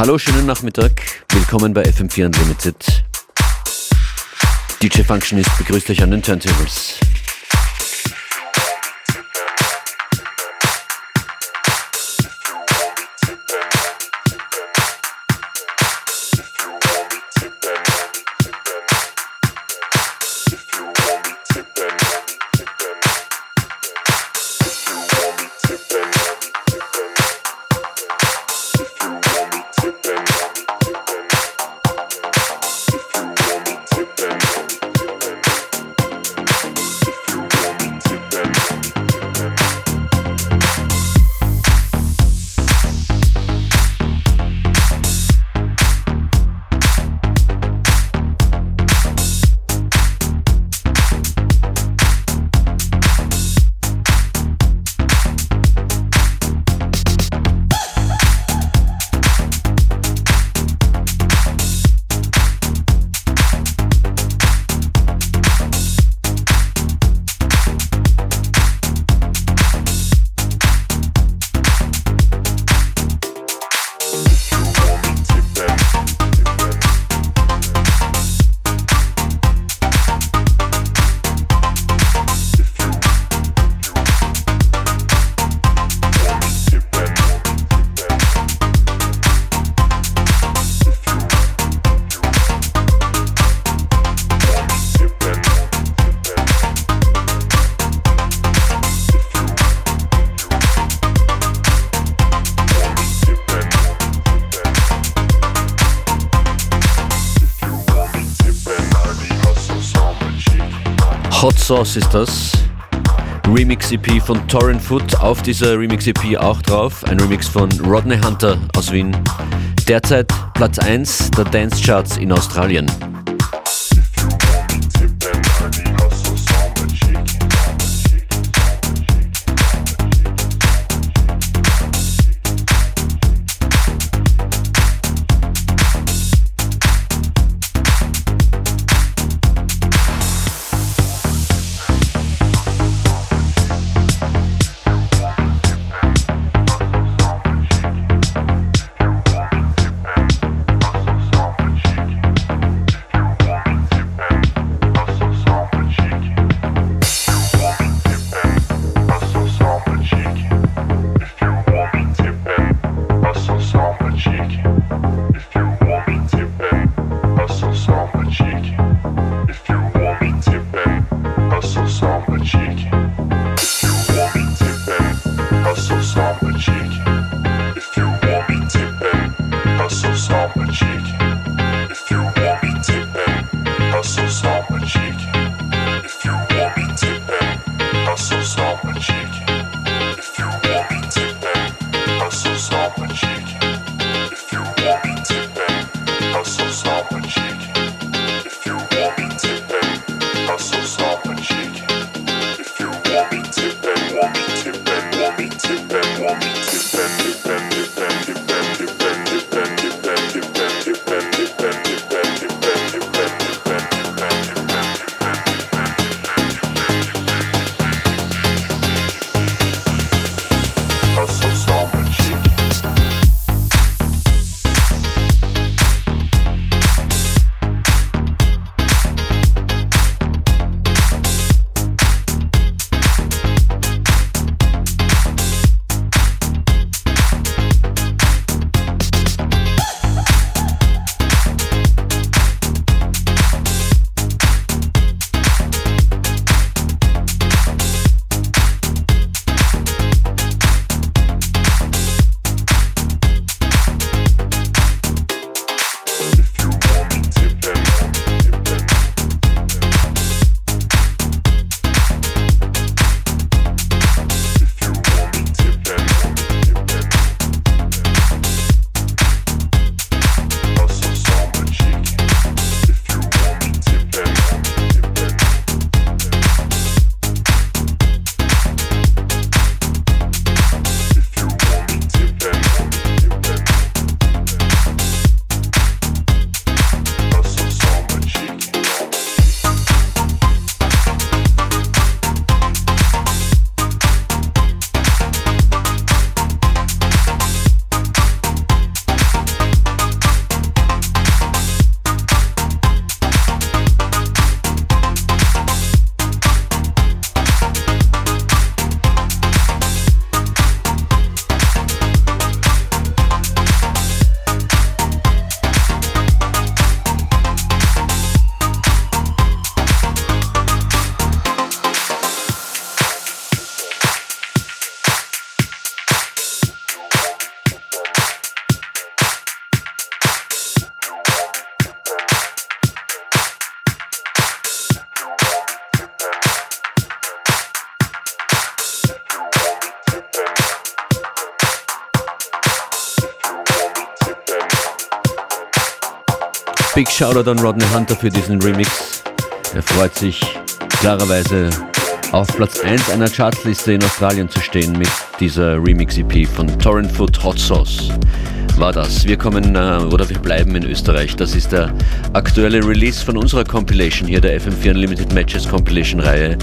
Hallo, schönen Nachmittag. Willkommen bei FM4 Unlimited. DJ Functionist begrüßt euch an den Turntables. Sauce ist das. Remix EP von Torrent Foot, auf dieser Remix EP auch drauf. Ein Remix von Rodney Hunter aus Wien. Derzeit Platz 1 der Dance Charts in Australien. Shoutout an Rodney Hunter für diesen Remix. Er freut sich klarerweise auf Platz 1 einer Chartliste in Australien zu stehen mit dieser Remix-EP von Torrent Foot Hot Sauce. War das. Wir kommen äh, oder wir bleiben in Österreich. Das ist der aktuelle Release von unserer Compilation hier, der FM4 Unlimited Matches Compilation Reihe.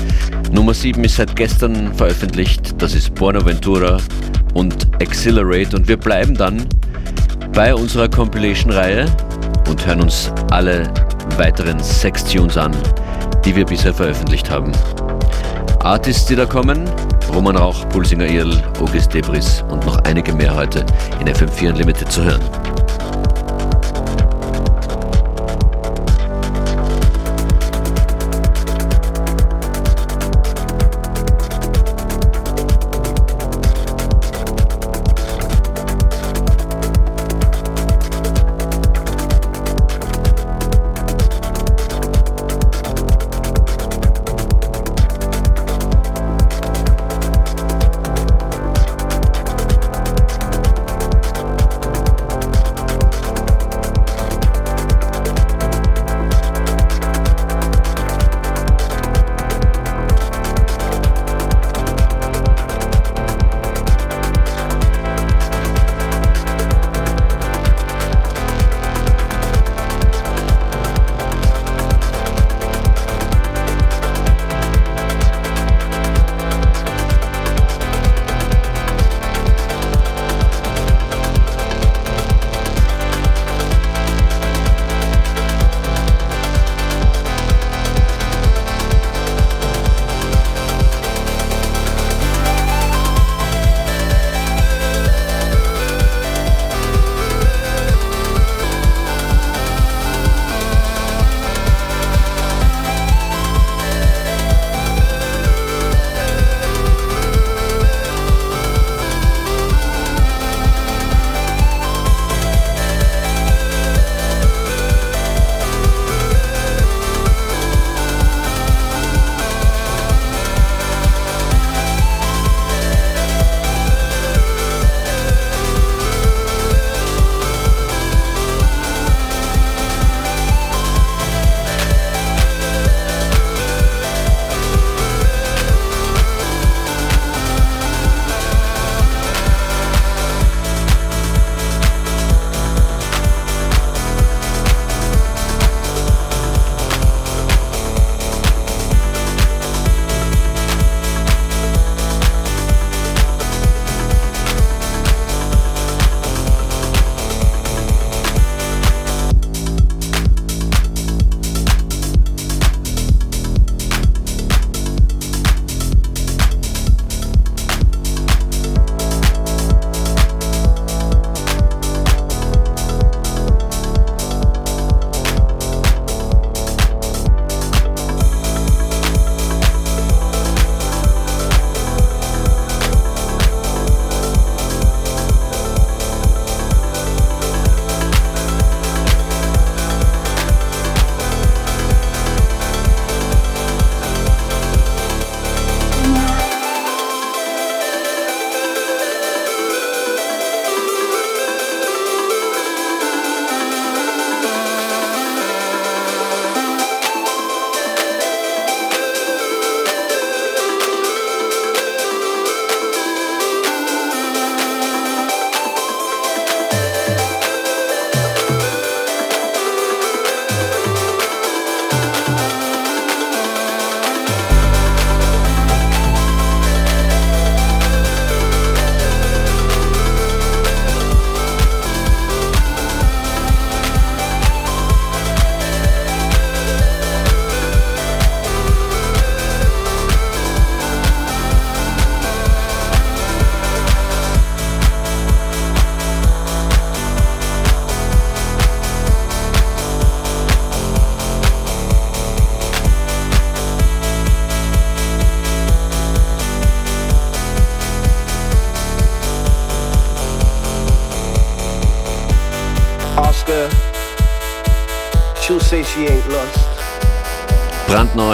Nummer 7 ist seit gestern veröffentlicht. Das ist Buenaventura und Accelerate. Und wir bleiben dann bei unserer Compilation Reihe und hören uns alle weiteren Sex-Tunes an, die wir bisher veröffentlicht haben. Artists, die da kommen, Roman Rauch, Pulsinger Irl, August Debris und noch einige mehr heute in FM4 Unlimited zu hören.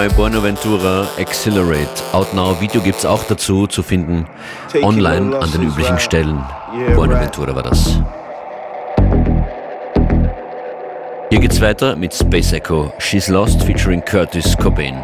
Brandneue Buenaventura Accelerate. Out Now Video gibt es auch dazu zu finden. Online an den üblichen Stellen. Buenaventura war das. Hier geht's weiter mit Space Echo, She's Lost featuring Curtis Cobain.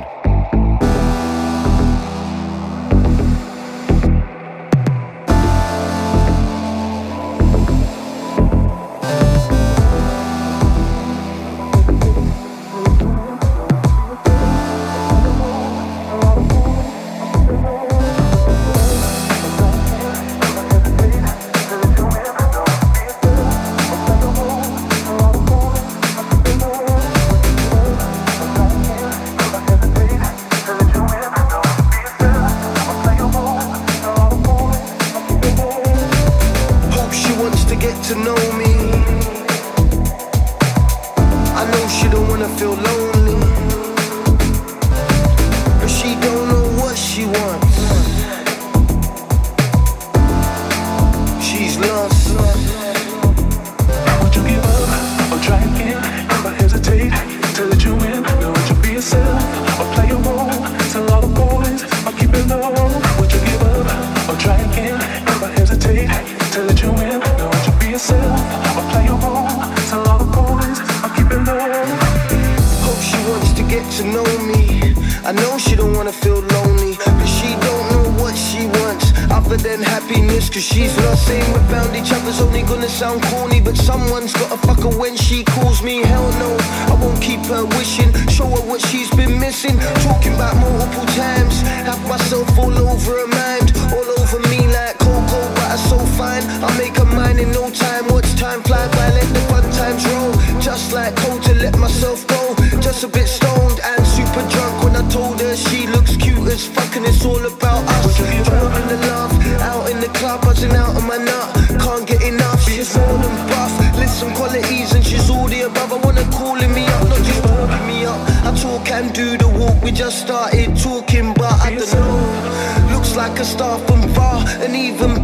She's all in buff, list some qualities, and she's all the above. I wanna calling me up, not just talking me up. I talk and do the walk, we just started talking, but I don't know. Looks like a star from far, and even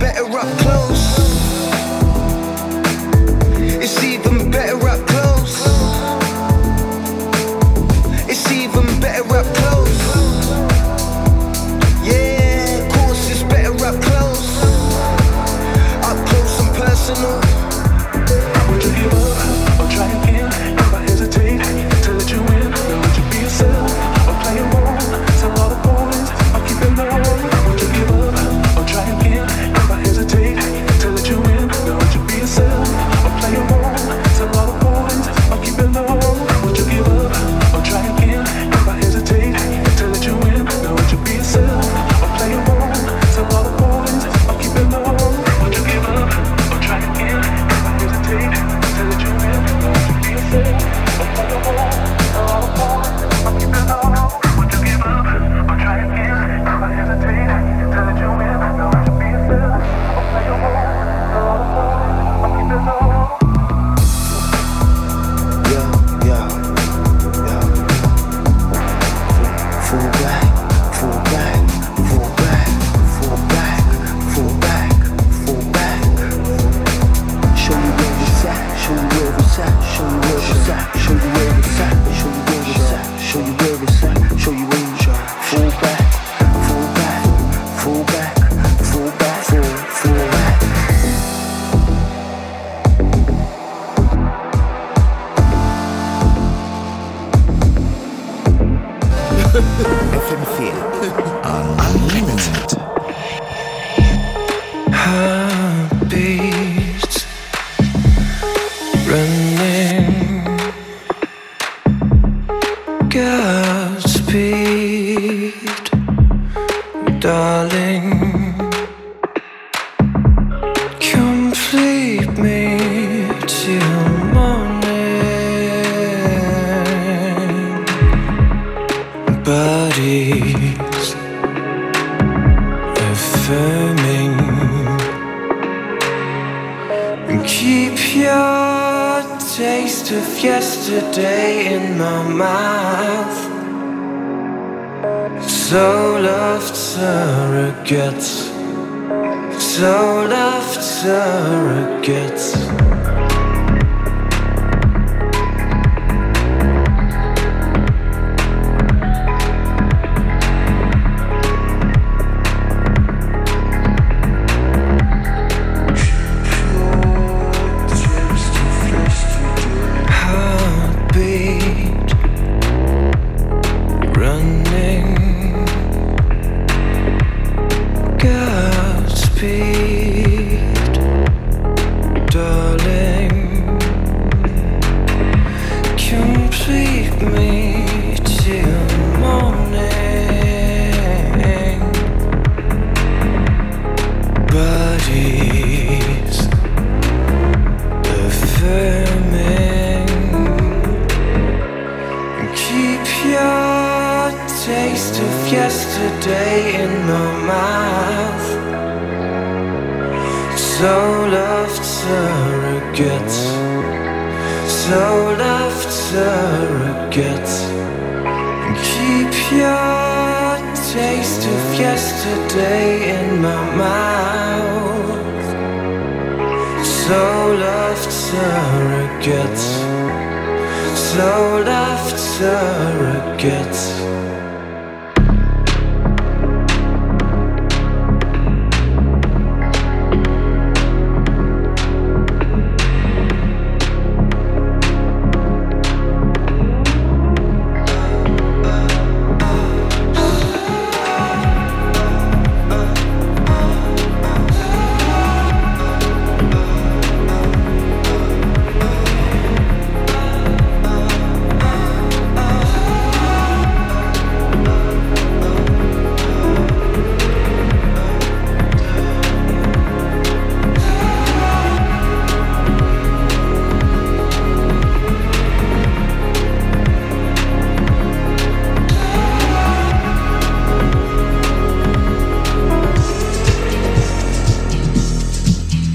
me.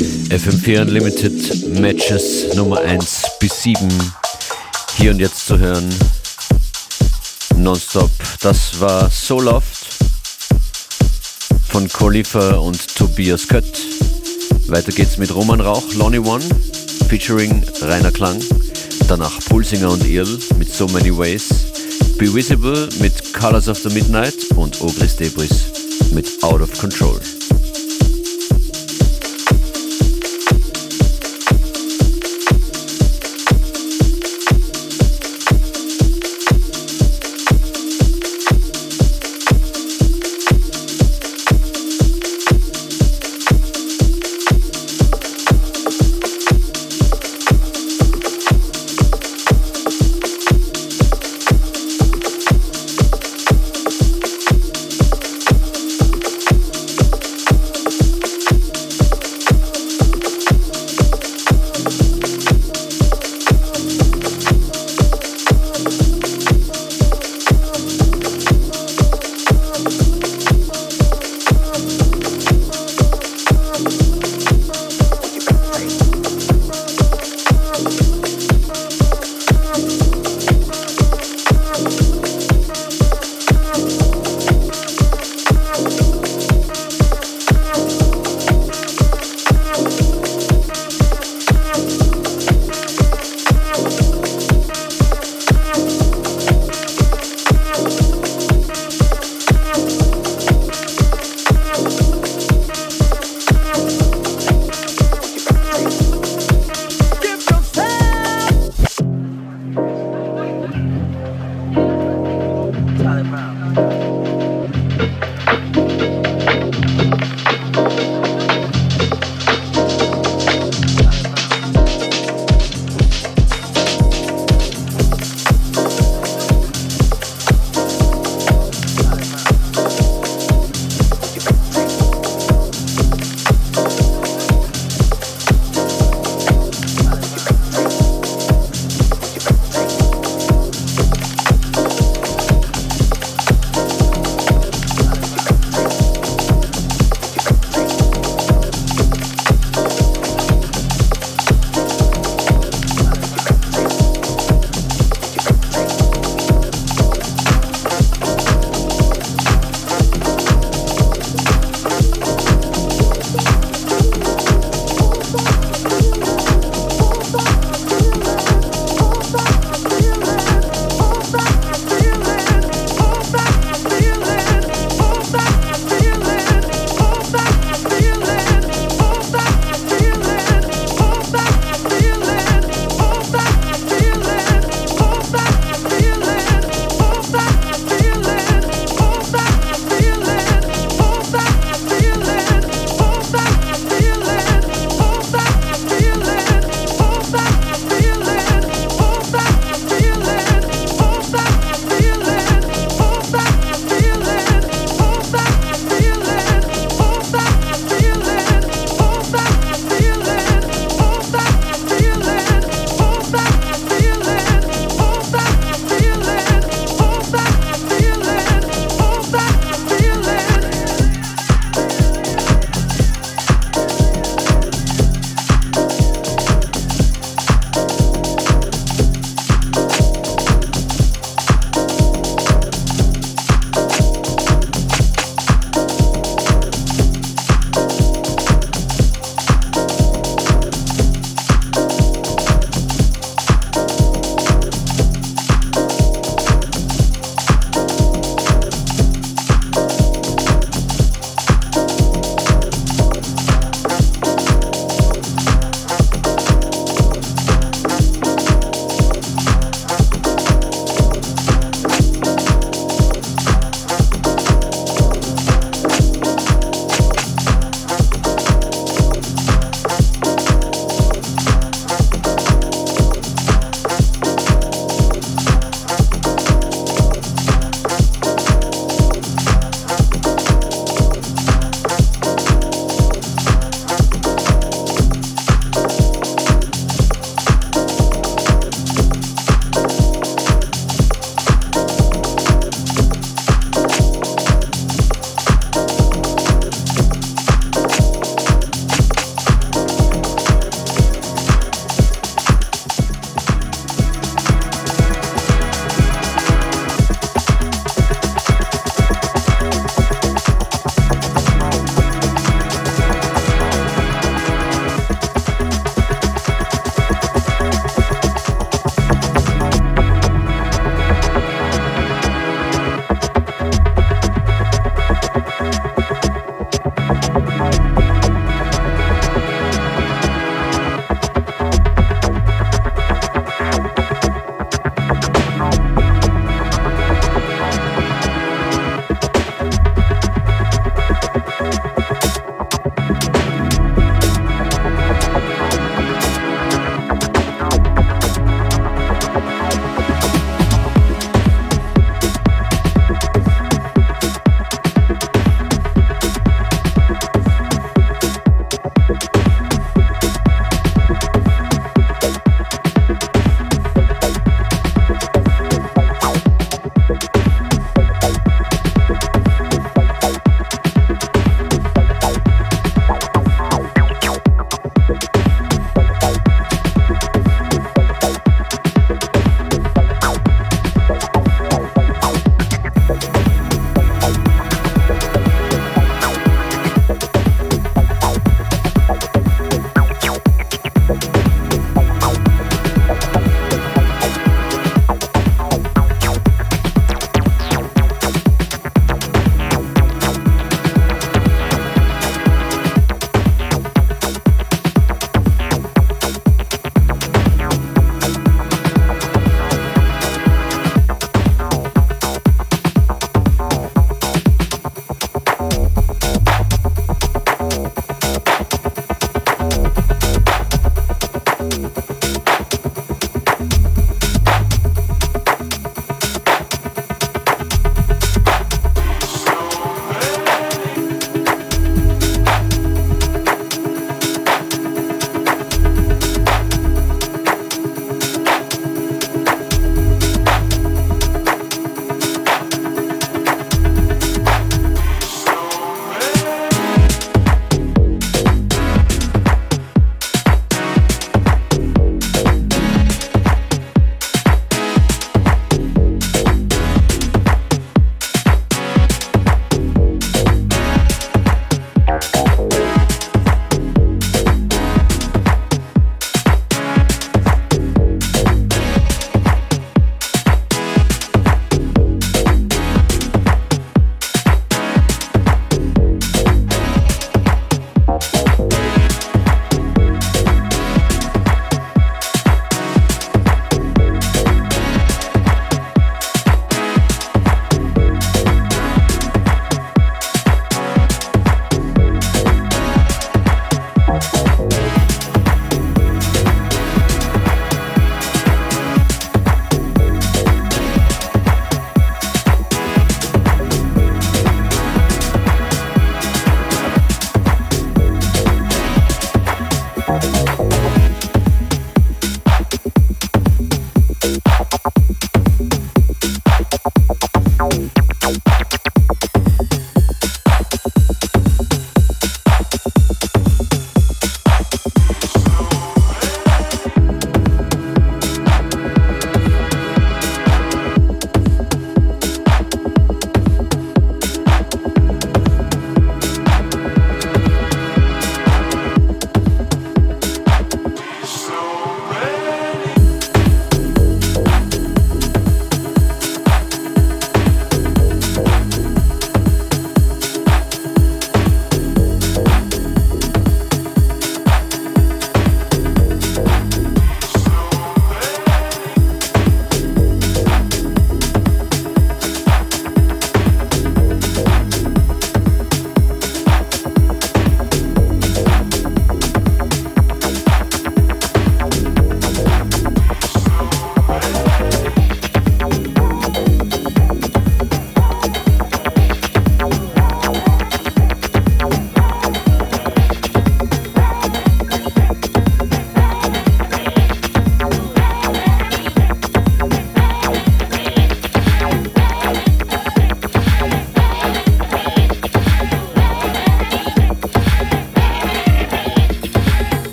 FM4 Unlimited Matches Nummer 1 bis 7 hier und jetzt zu hören. Nonstop. Das war So Loft von Khalifa und Tobias Kött. Weiter geht's mit Roman Rauch, Lonnie One, featuring Rainer Klang. Danach Pulsinger und Irl mit So Many Ways. Be Visible mit Colors of the Midnight und Ogris Debris mit Out of Control.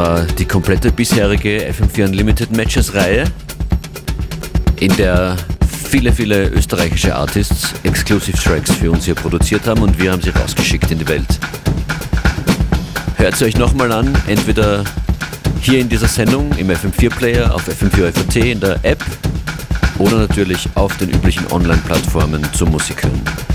War die komplette bisherige FM4 Unlimited Matches Reihe, in der viele, viele österreichische Artists Exclusive Tracks für uns hier produziert haben und wir haben sie rausgeschickt in die Welt. Hört sie euch nochmal an, entweder hier in dieser Sendung im FM4 Player, auf FM4 FAT in der App oder natürlich auf den üblichen Online-Plattformen zum Musik hören.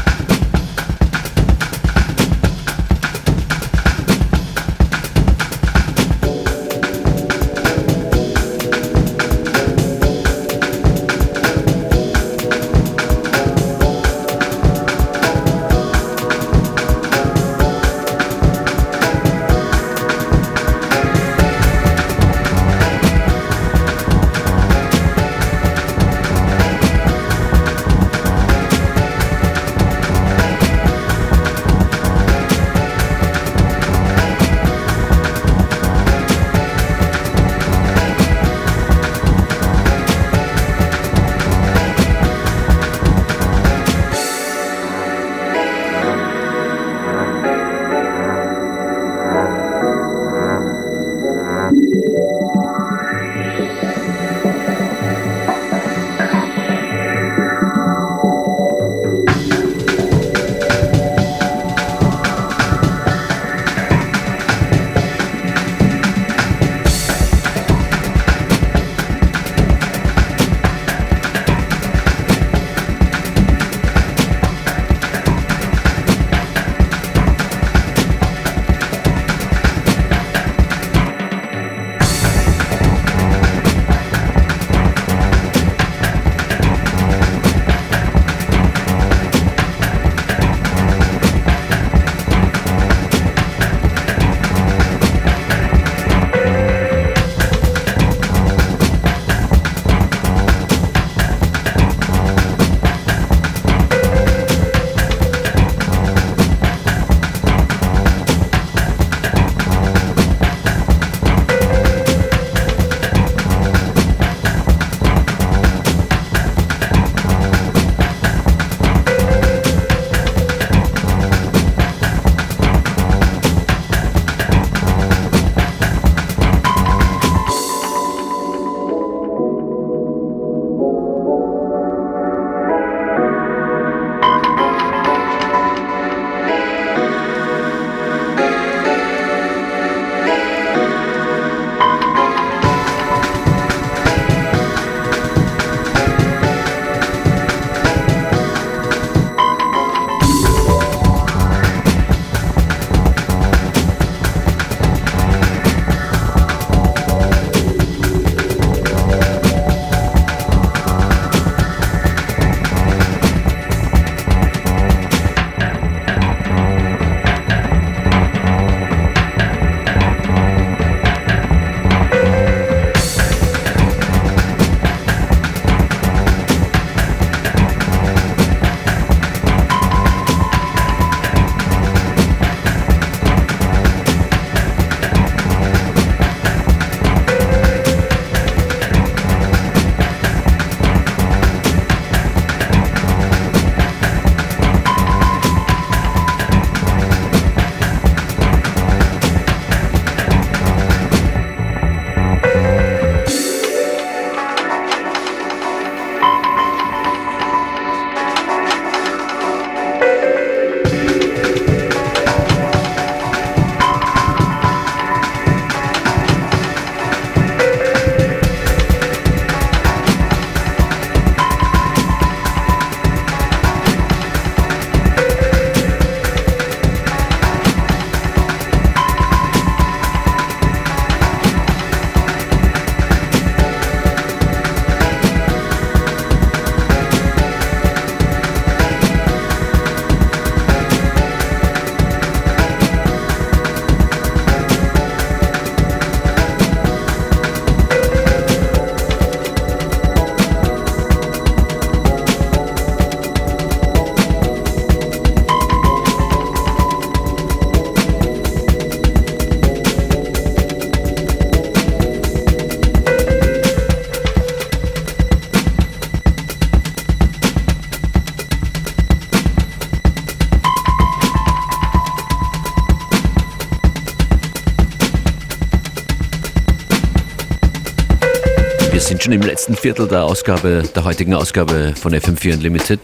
Schon im letzten Viertel der Ausgabe, der heutigen Ausgabe von FM4 Unlimited.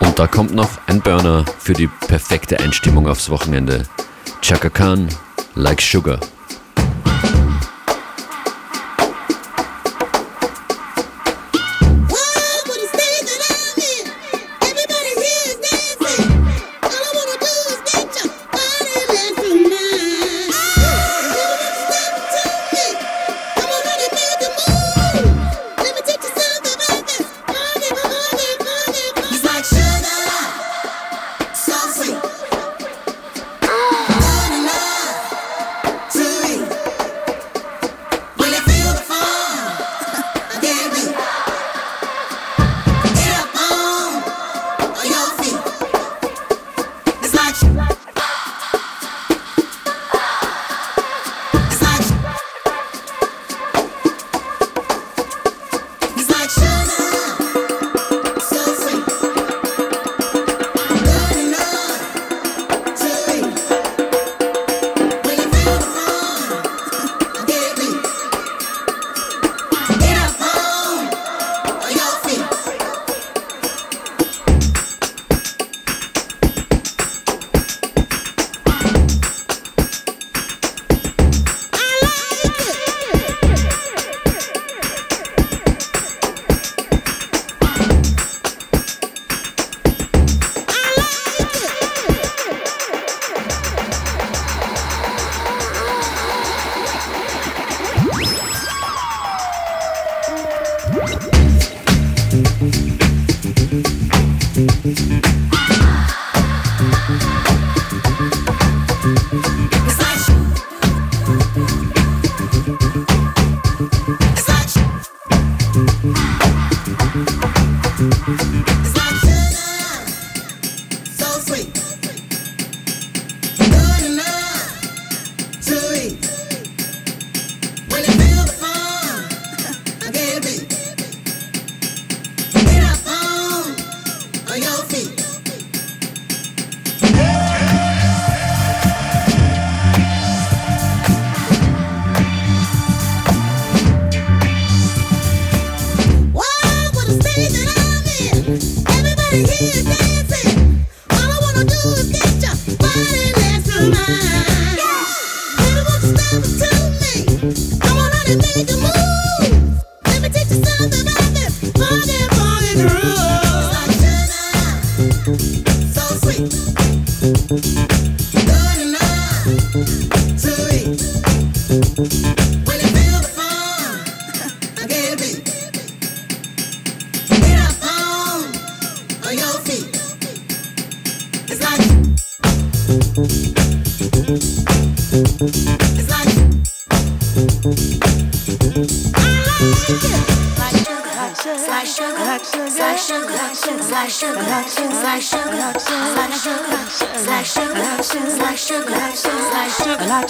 Und da kommt noch ein Burner für die perfekte Einstimmung aufs Wochenende. Chaka Khan, Like Sugar.